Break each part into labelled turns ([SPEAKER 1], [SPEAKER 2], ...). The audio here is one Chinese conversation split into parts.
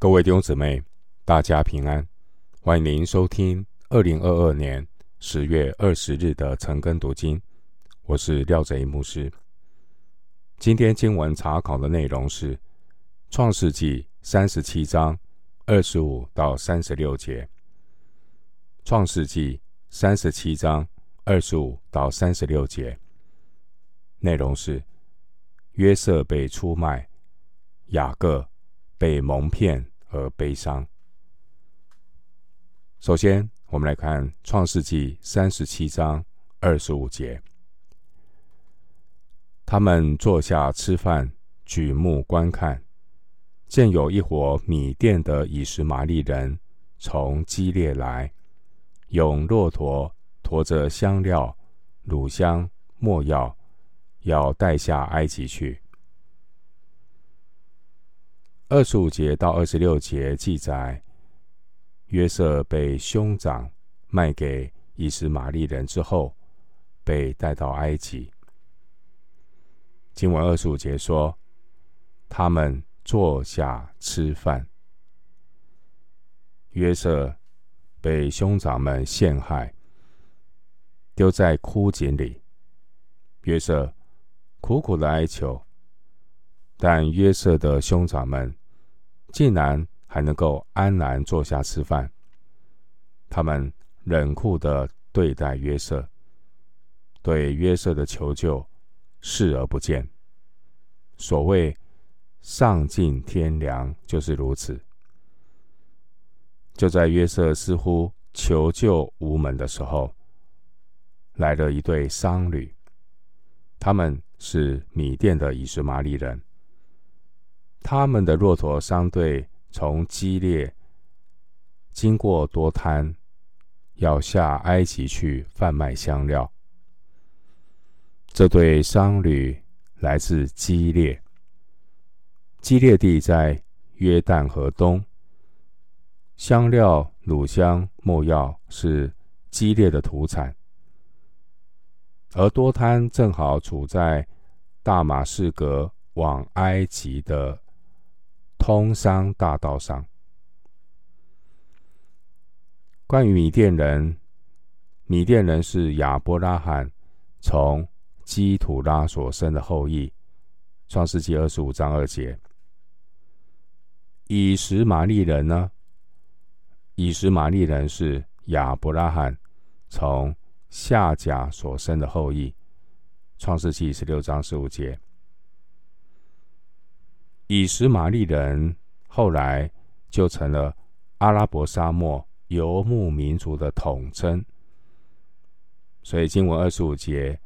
[SPEAKER 1] 各位弟兄姊妹，大家平安！欢迎您收听二零二二年十月二十日的晨更读经。我是廖贼牧师。今天经文查考的内容是《创世纪》三十七章二十五到三十六节。《创世纪》三十七章二十五到三十六节内容是约瑟被出卖，雅各被蒙骗而悲伤。首先，我们来看《创世纪》三十七章二十五节。他们坐下吃饭，举目观看，见有一伙米甸的以实玛利人从基列来，用骆驼驮着香料、乳香、没药，要带下埃及去。二十五节到二十六节记载，约瑟被兄长卖给以实玛利人之后，被带到埃及。经文二十五节说，他们坐下吃饭。约瑟被兄长们陷害，丢在枯井里。约瑟苦苦的哀求。但约瑟的兄长们竟然还能够安然坐下吃饭，他们冷酷的对待约瑟，对约瑟的求救视而不见。所谓丧尽天良，就是如此。就在约瑟似乎求救无门的时候，来了一对商旅，他们是米甸的以实玛利人。他们的骆驼商队从基列经过多摊，要下埃及去贩卖香料。这对商旅来自基列，基列地在约旦河东。香料、乳香、没药是基列的土产，而多摊正好处在大马士革往埃及的。通商大道上，关于米甸人，米甸人是亚伯拉罕从基土拉所生的后裔。创世纪二十五章二节。以实玛利人呢？以实玛利人是亚伯拉罕从夏甲所生的后裔。创世纪十六章十五节。以实玛利人后来就成了阿拉伯沙漠游牧民族的统称，所以经文二十五节，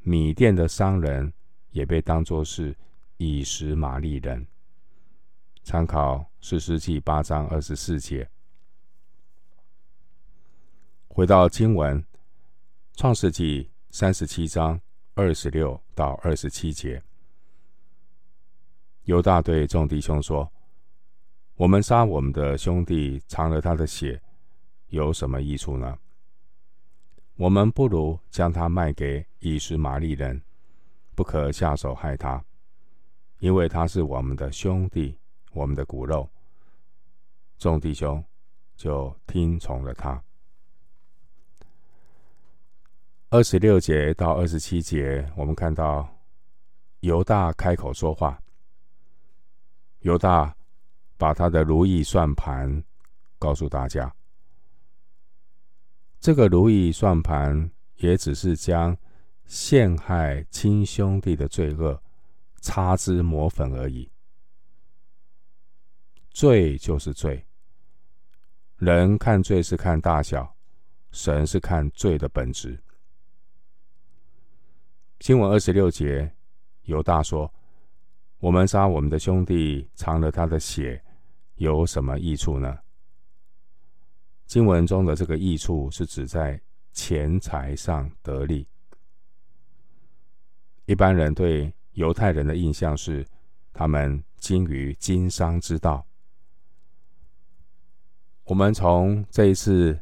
[SPEAKER 1] 米甸的商人也被当作是以实玛利人。参考士师记八章二十四节。回到经文，创世记三十七章二十六到二十七节。犹大对众弟兄说：“我们杀我们的兄弟，尝了他的血，有什么益处呢？我们不如将他卖给以实玛利人，不可下手害他，因为他是我们的兄弟，我们的骨肉。”众弟兄就听从了他。二十六节到二十七节，我们看到犹大开口说话。犹大把他的如意算盘告诉大家。这个如意算盘也只是将陷害亲兄弟的罪恶擦脂抹粉而已。罪就是罪，人看罪是看大小，神是看罪的本质。经文二十六节，犹大说。我们杀我们的兄弟，藏了他的血，有什么益处呢？经文中的这个益处是指在钱财上得利。一般人对犹太人的印象是，他们精于经商之道。我们从这一次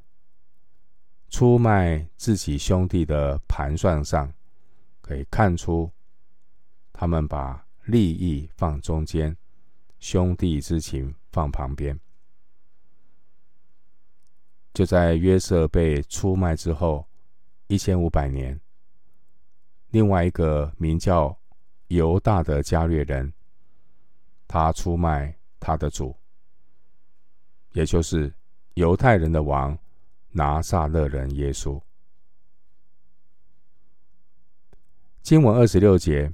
[SPEAKER 1] 出卖自己兄弟的盘算上，可以看出，他们把利益放中间，兄弟之情放旁边。就在约瑟被出卖之后一千五百年，另外一个名叫犹大的加略人，他出卖他的主，也就是犹太人的王拿撒勒人耶稣。经文二十六节，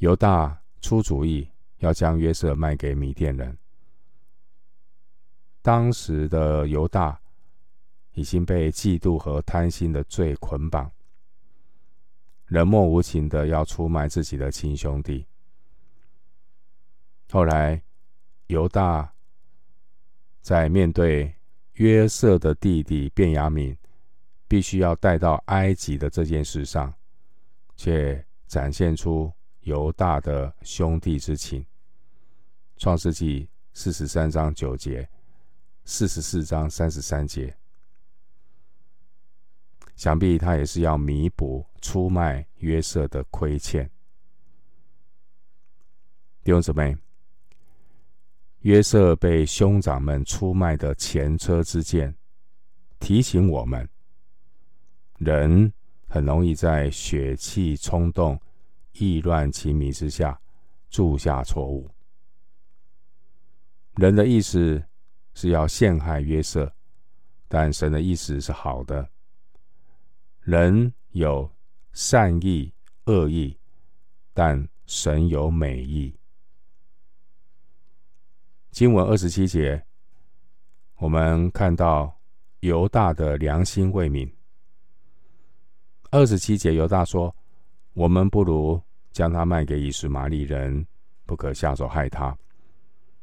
[SPEAKER 1] 犹大出主意要将约瑟卖给米甸人。当时的犹大已经被嫉妒和贪心的罪捆绑，冷漠无情的要出卖自己的亲兄弟。后来，犹大在面对约瑟的弟弟便雅悯必须要带到埃及的这件事上，却展现出犹大的兄弟之情。创世纪四十三章九节，四十四章三十三节，想必他也是要弥补出卖约瑟的亏欠。弟兄姊妹，约瑟被兄长们出卖的前车之鉴，提醒我们，人。很容易在血气冲动、意乱情迷之下铸下错误。人的意思是要陷害约瑟，但神的意思是好的。人有善意、恶意，但神有美意。经文二十七节，我们看到犹大的良心未泯。二十七节，犹大说：“我们不如将他卖给以实玛利人，不可下手害他，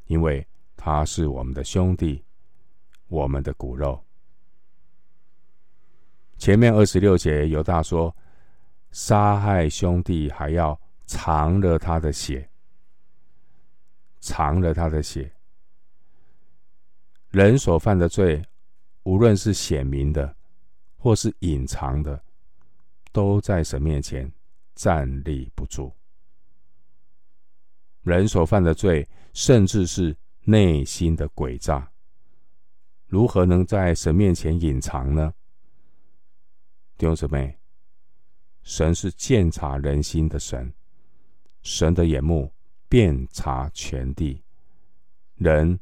[SPEAKER 1] 因为他是我们的兄弟，我们的骨肉。”前面二十六节，犹大说：“杀害兄弟还要藏了他的血，藏了他的血。人所犯的罪，无论是显明的，或是隐藏的。”都在神面前站立不住。人所犯的罪，甚至是内心的诡诈，如何能在神面前隐藏呢？弟兄姊妹，神是鉴察人心的神，神的眼目遍察全地，人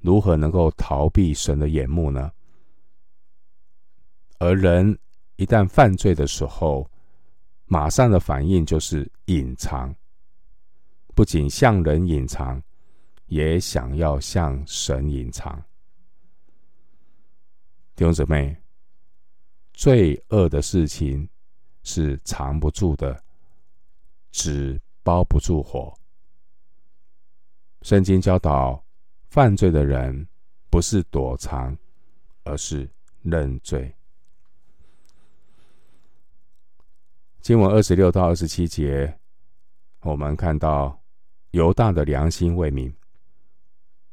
[SPEAKER 1] 如何能够逃避神的眼目呢？而人。一旦犯罪的时候，马上的反应就是隐藏，不仅向人隐藏，也想要向神隐藏。弟兄姊妹，罪恶的事情是藏不住的，纸包不住火。圣经教导，犯罪的人不是躲藏，而是认罪。经文二十六到二十七节，我们看到犹大的良心未泯。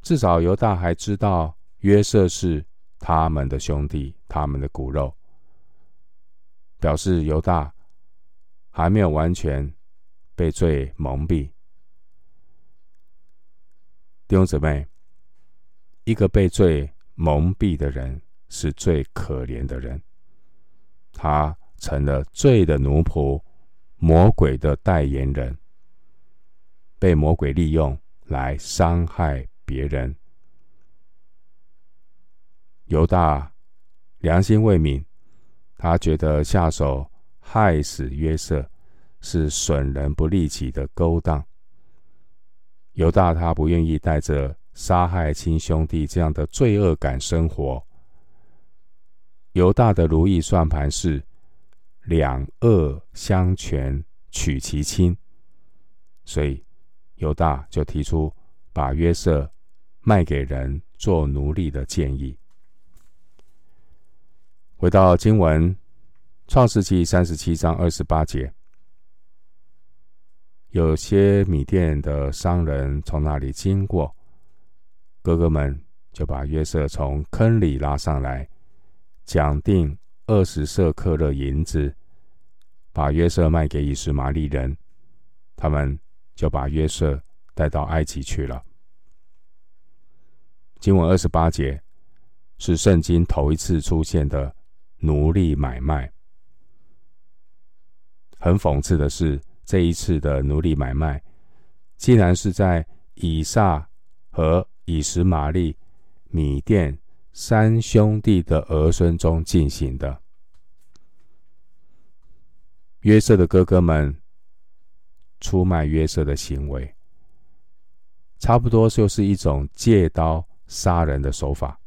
[SPEAKER 1] 至少犹大还知道约瑟是他们的兄弟，他们的骨肉，表示犹大还没有完全被罪蒙蔽。弟兄姊妹，一个被罪蒙蔽的人是最可怜的人，他。成了罪的奴仆，魔鬼的代言人，被魔鬼利用来伤害别人。犹大良心未泯，他觉得下手害死约瑟是损人不利己的勾当。犹大他不愿意带着杀害亲兄弟这样的罪恶感生活。犹大的如意算盘是。两恶相权取其轻，所以犹大就提出把约瑟卖给人做奴隶的建议。回到经文，创世记三十七章二十八节，有些米店的商人从那里经过，哥哥们就把约瑟从坑里拉上来，讲定。二十舍客勒银子，把约瑟卖给以实玛利人，他们就把约瑟带到埃及去了。经文二十八节是圣经头一次出现的奴隶买卖。很讽刺的是，这一次的奴隶买卖，竟然是在以撒和以实玛利、米店三兄弟的儿孙中进行的。约瑟的哥哥们出卖约瑟的行为，差不多就是一种借刀杀人的手法。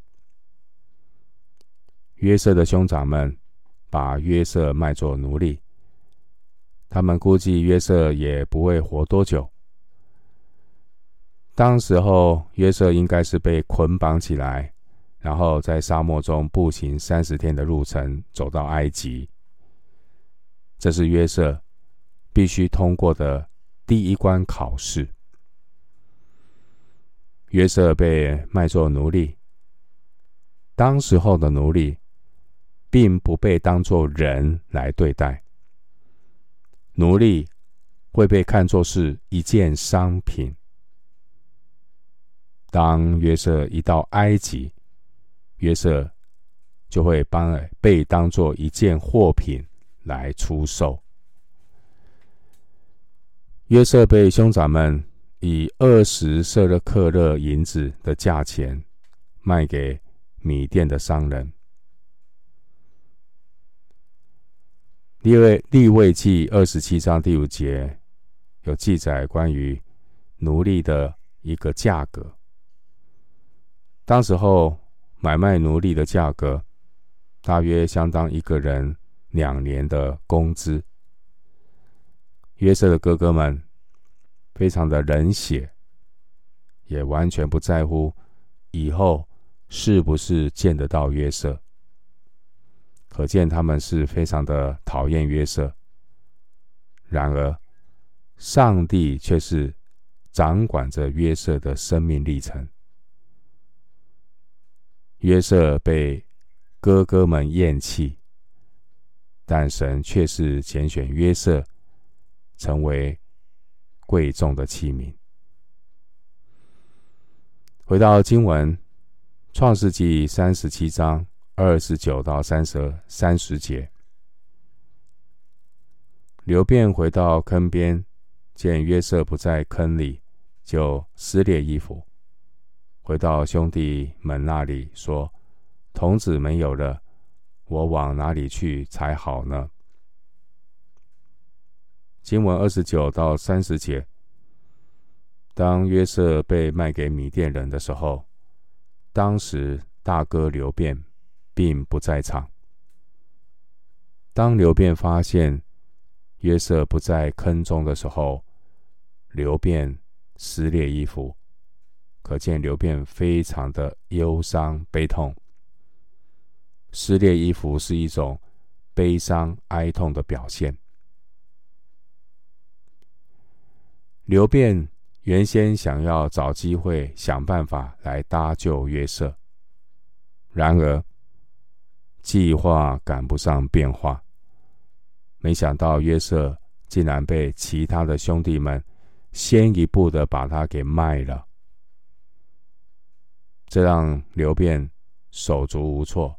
[SPEAKER 1] 约瑟的兄长们把约瑟卖作奴隶。他们估计约瑟也不会活多久。当时候，约瑟应该是被捆绑起来，然后在沙漠中步行三十天的路程，走到埃及。这是约瑟必须通过的第一关考试。约瑟被卖作奴隶。当时候的奴隶，并不被当作人来对待。奴隶会被看作是一件商品。当约瑟一到埃及，约瑟就会帮被当做一件货品来出售。约瑟被兄长们以二十舍客勒银子的价钱卖给米店的商人。利位利位记二十七章第五节有记载关于奴隶的一个价格。当时候买卖奴隶的价格大约相当一个人两年的工资。约瑟的哥哥们非常的冷血，也完全不在乎以后是不是见得到约瑟。可见他们是非常的讨厌约瑟。然而，上帝却是掌管着约瑟的生命历程。约瑟被哥哥们厌弃，但神却是拣选约瑟成为贵重的器皿。回到经文，《创世纪》三十七章。二十九到三十三十节，流便回到坑边，见约瑟不在坑里，就撕裂衣服，回到兄弟们那里说：“童子没有了，我往哪里去才好呢？”经文二十九到三十节，当约瑟被卖给米甸人的时候，当时大哥流便。并不在场。当流便发现约瑟不在坑中的时候，流便撕裂衣服，可见刘辩非常的忧伤悲痛。撕裂衣服是一种悲伤哀痛的表现。刘辩原先想要找机会想办法来搭救约瑟，然而。计划赶不上变化，没想到约瑟竟然被其他的兄弟们先一步的把他给卖了，这让刘辩手足无措，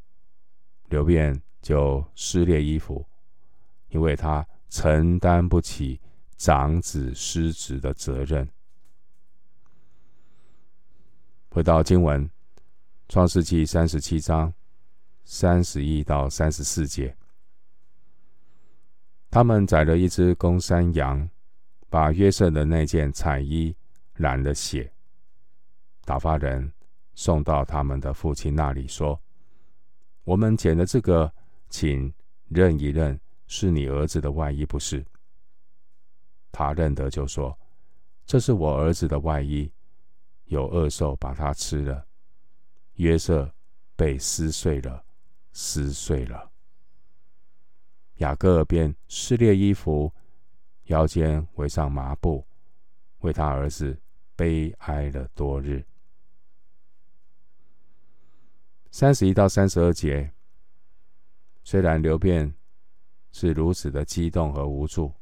[SPEAKER 1] 刘便就撕裂衣服，因为他承担不起长子失职的责任。回到经文，创世记三十七章。三十一到三十四节，他们宰了一只公山羊，把约瑟的那件彩衣染了血，打发人送到他们的父亲那里，说：“我们捡的这个，请认一认，是你儿子的外衣，不是？”他认得，就说：“这是我儿子的外衣，有恶兽把它吃了。”约瑟被撕碎了。撕碎了，雅各便撕裂衣服，腰间围上麻布，为他儿子悲哀了多日。三十一到三十二节，虽然流便是如此的激动和无助，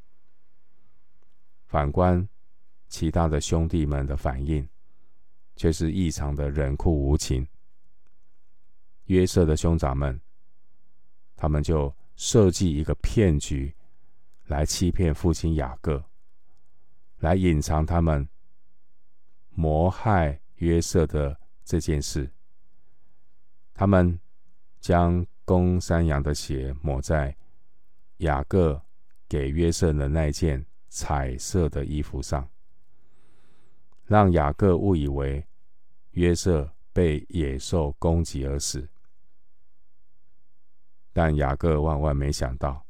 [SPEAKER 1] 反观其他的兄弟们的反应，却是异常的冷酷无情。约瑟的兄长们，他们就设计一个骗局，来欺骗父亲雅各，来隐藏他们谋害约瑟的这件事。他们将公山羊的血抹在雅各给约瑟的那件彩色的衣服上，让雅各误以为约瑟被野兽攻击而死。但雅各万万没想到，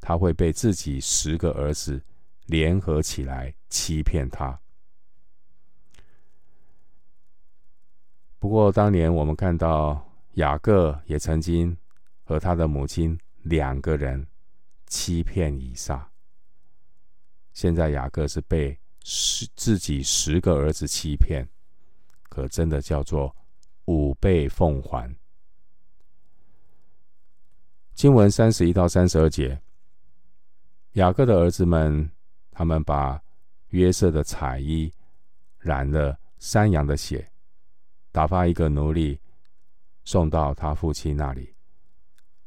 [SPEAKER 1] 他会被自己十个儿子联合起来欺骗他。不过，当年我们看到雅各也曾经和他的母亲两个人欺骗以撒。现在雅各是被十自己十个儿子欺骗，可真的叫做五倍奉还。经文三十一到三十二节，雅各的儿子们，他们把约瑟的彩衣染了山羊的血，打发一个奴隶送到他父亲那里，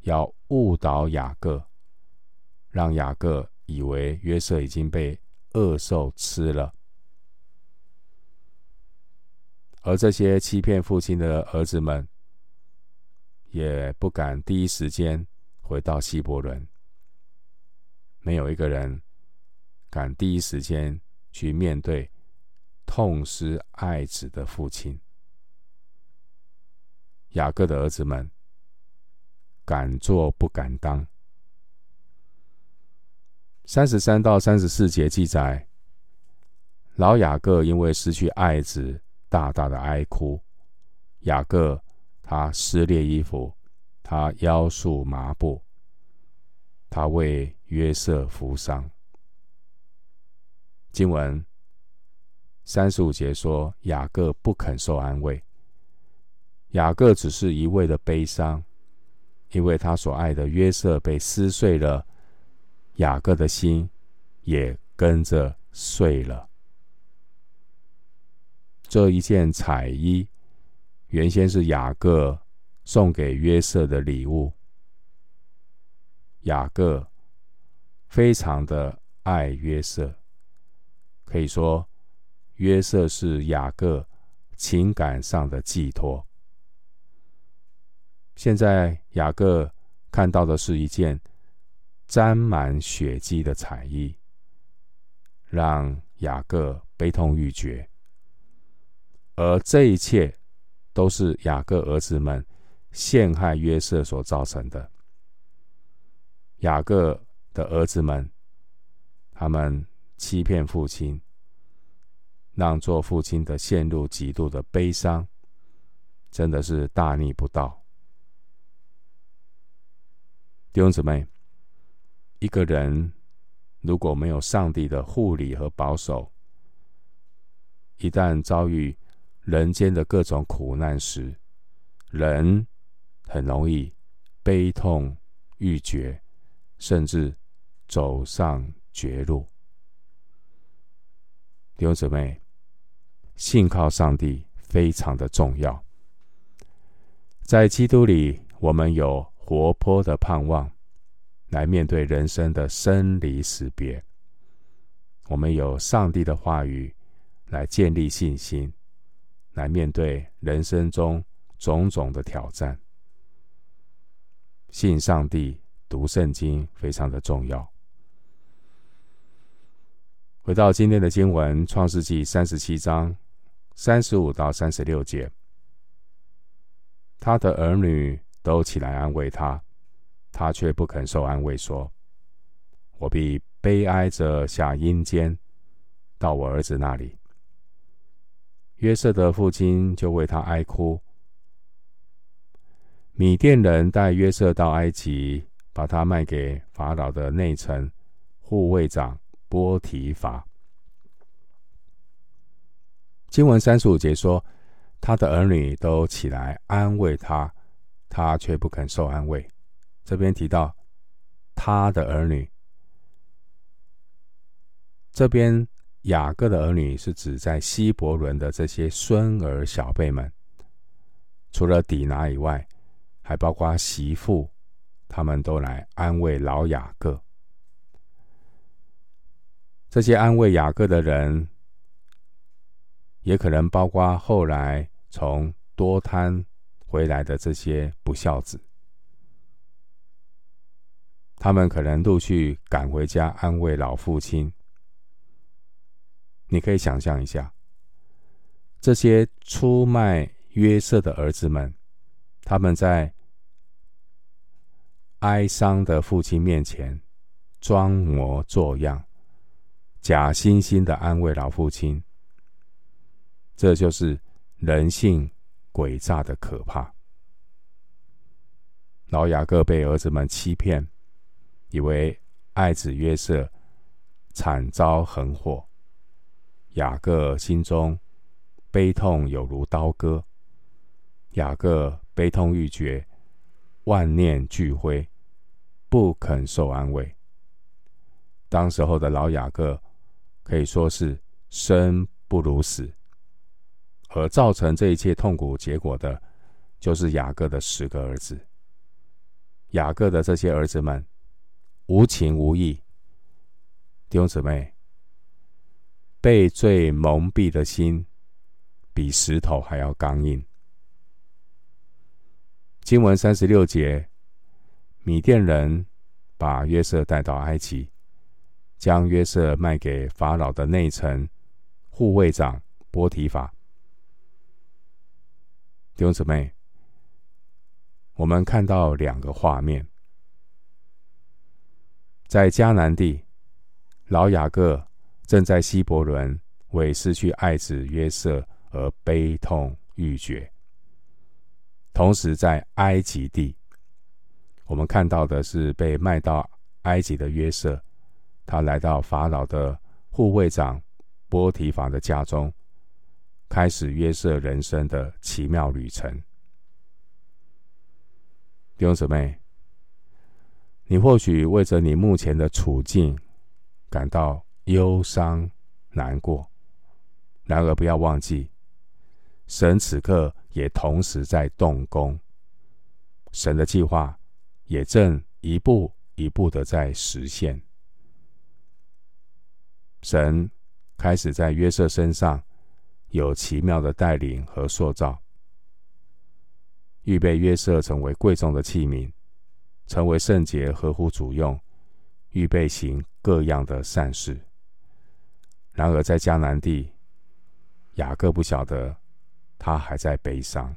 [SPEAKER 1] 要误导雅各，让雅各以为约瑟已经被恶兽吃了。而这些欺骗父亲的儿子们，也不敢第一时间。回到希伯伦，没有一个人敢第一时间去面对痛失爱子的父亲。雅各的儿子们敢做不敢当。三十三到三十四节记载，老雅各因为失去爱子，大大的哀哭。雅各他撕裂衣服。他腰束麻布，他为约瑟服丧。经文三十五节说，雅各不肯受安慰。雅各只是一味的悲伤，因为他所爱的约瑟被撕碎了，雅各的心也跟着碎了。这一件彩衣，原先是雅各。送给约瑟的礼物，雅各非常的爱约瑟，可以说约瑟是雅各情感上的寄托。现在雅各看到的是一件沾满血迹的彩衣，让雅各悲痛欲绝，而这一切都是雅各儿子们。陷害约瑟所造成的。雅各的儿子们，他们欺骗父亲，让做父亲的陷入极度的悲伤，真的是大逆不道。弟兄姊妹，一个人如果没有上帝的护理和保守，一旦遭遇人间的各种苦难时，人。很容易悲痛欲绝，甚至走上绝路。弟兄姊妹，信靠上帝非常的重要。在基督里，我们有活泼的盼望，来面对人生的生离死别。我们有上帝的话语，来建立信心，来面对人生中种种的挑战。信上帝、读圣经非常的重要。回到今天的经文，《创世记》三十七章三十五到三十六节，他的儿女都起来安慰他，他却不肯受安慰，说：“我必悲哀着下阴间，到我儿子那里。”约瑟的父亲就为他哀哭。米甸人带约瑟到埃及，把他卖给法老的内臣护卫长波提乏。经文三十五节说，他的儿女都起来安慰他，他却不肯受安慰。这边提到他的儿女，这边雅各的儿女是指在希伯伦的这些孙儿小辈们，除了底拿以外，还包括媳妇，他们都来安慰老雅各。这些安慰雅各的人，也可能包括后来从多摊回来的这些不孝子，他们可能陆续赶回家安慰老父亲。你可以想象一下，这些出卖约瑟的儿子们，他们在哀伤的父亲面前装模作样，假惺惺的安慰老父亲。这就是人性诡诈的可怕。老雅各被儿子们欺骗，以为爱子约瑟惨遭横祸。雅各心中悲痛有如刀割，雅各悲痛欲绝，万念俱灰，不肯受安慰。当时候的老雅各可以说是生不如死，而造成这一切痛苦结果的，就是雅各的十个儿子。雅各的这些儿子们无情无义，弟兄姊妹。被罪蒙蔽的心，比石头还要刚硬。经文三十六节，米甸人把约瑟带到埃及，将约瑟卖给法老的内臣护卫长波提法。弟兄姊妹，我们看到两个画面，在迦南地，老雅各。正在希伯伦为失去爱子约瑟而悲痛欲绝，同时在埃及地，我们看到的是被卖到埃及的约瑟，他来到法老的护卫长波提乏的家中，开始约瑟人生的奇妙旅程。弟兄姊妹，你或许为着你目前的处境感到。忧伤难过，然而不要忘记，神此刻也同时在动工，神的计划也正一步一步的在实现。神开始在约瑟身上有奇妙的带领和塑造，预备约瑟成为贵重的器皿，成为圣洁合乎主用，预备行各样的善事。然而，在迦南地，雅各不晓得，他还在悲伤。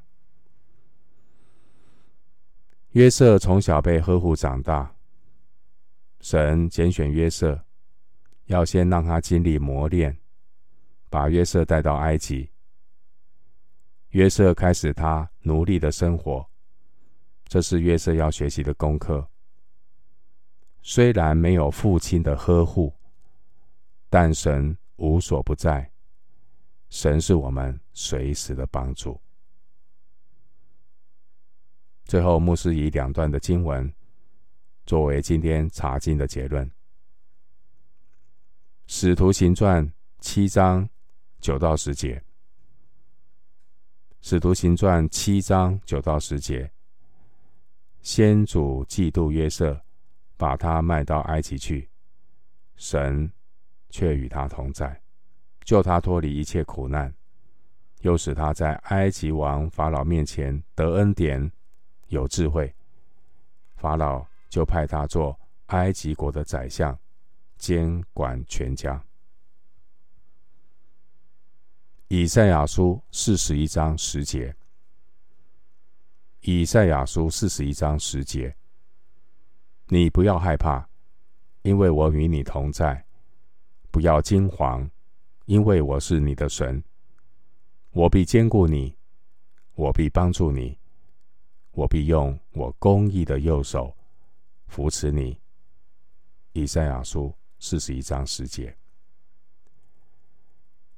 [SPEAKER 1] 约瑟从小被呵护长大，神拣选约瑟，要先让他经历磨练，把约瑟带到埃及。约瑟开始他奴隶的生活，这是约瑟要学习的功课。虽然没有父亲的呵护，但神。无所不在，神是我们随时的帮助。最后，牧师以两段的经文作为今天查经的结论：《使徒行传》七章九到十节，《使徒行传》七章九到十节，先祖嫉妒约瑟，把他卖到埃及去，神。却与他同在，救他脱离一切苦难，又使他在埃及王法老面前得恩典，有智慧。法老就派他做埃及国的宰相，监管全家。以赛亚书四十一章十节。以赛亚书四十一章十节，你不要害怕，因为我与你同在。不要惊惶，因为我是你的神，我必坚固你，我必帮助你，我必用我公义的右手扶持你。以赛亚书四十一章十节。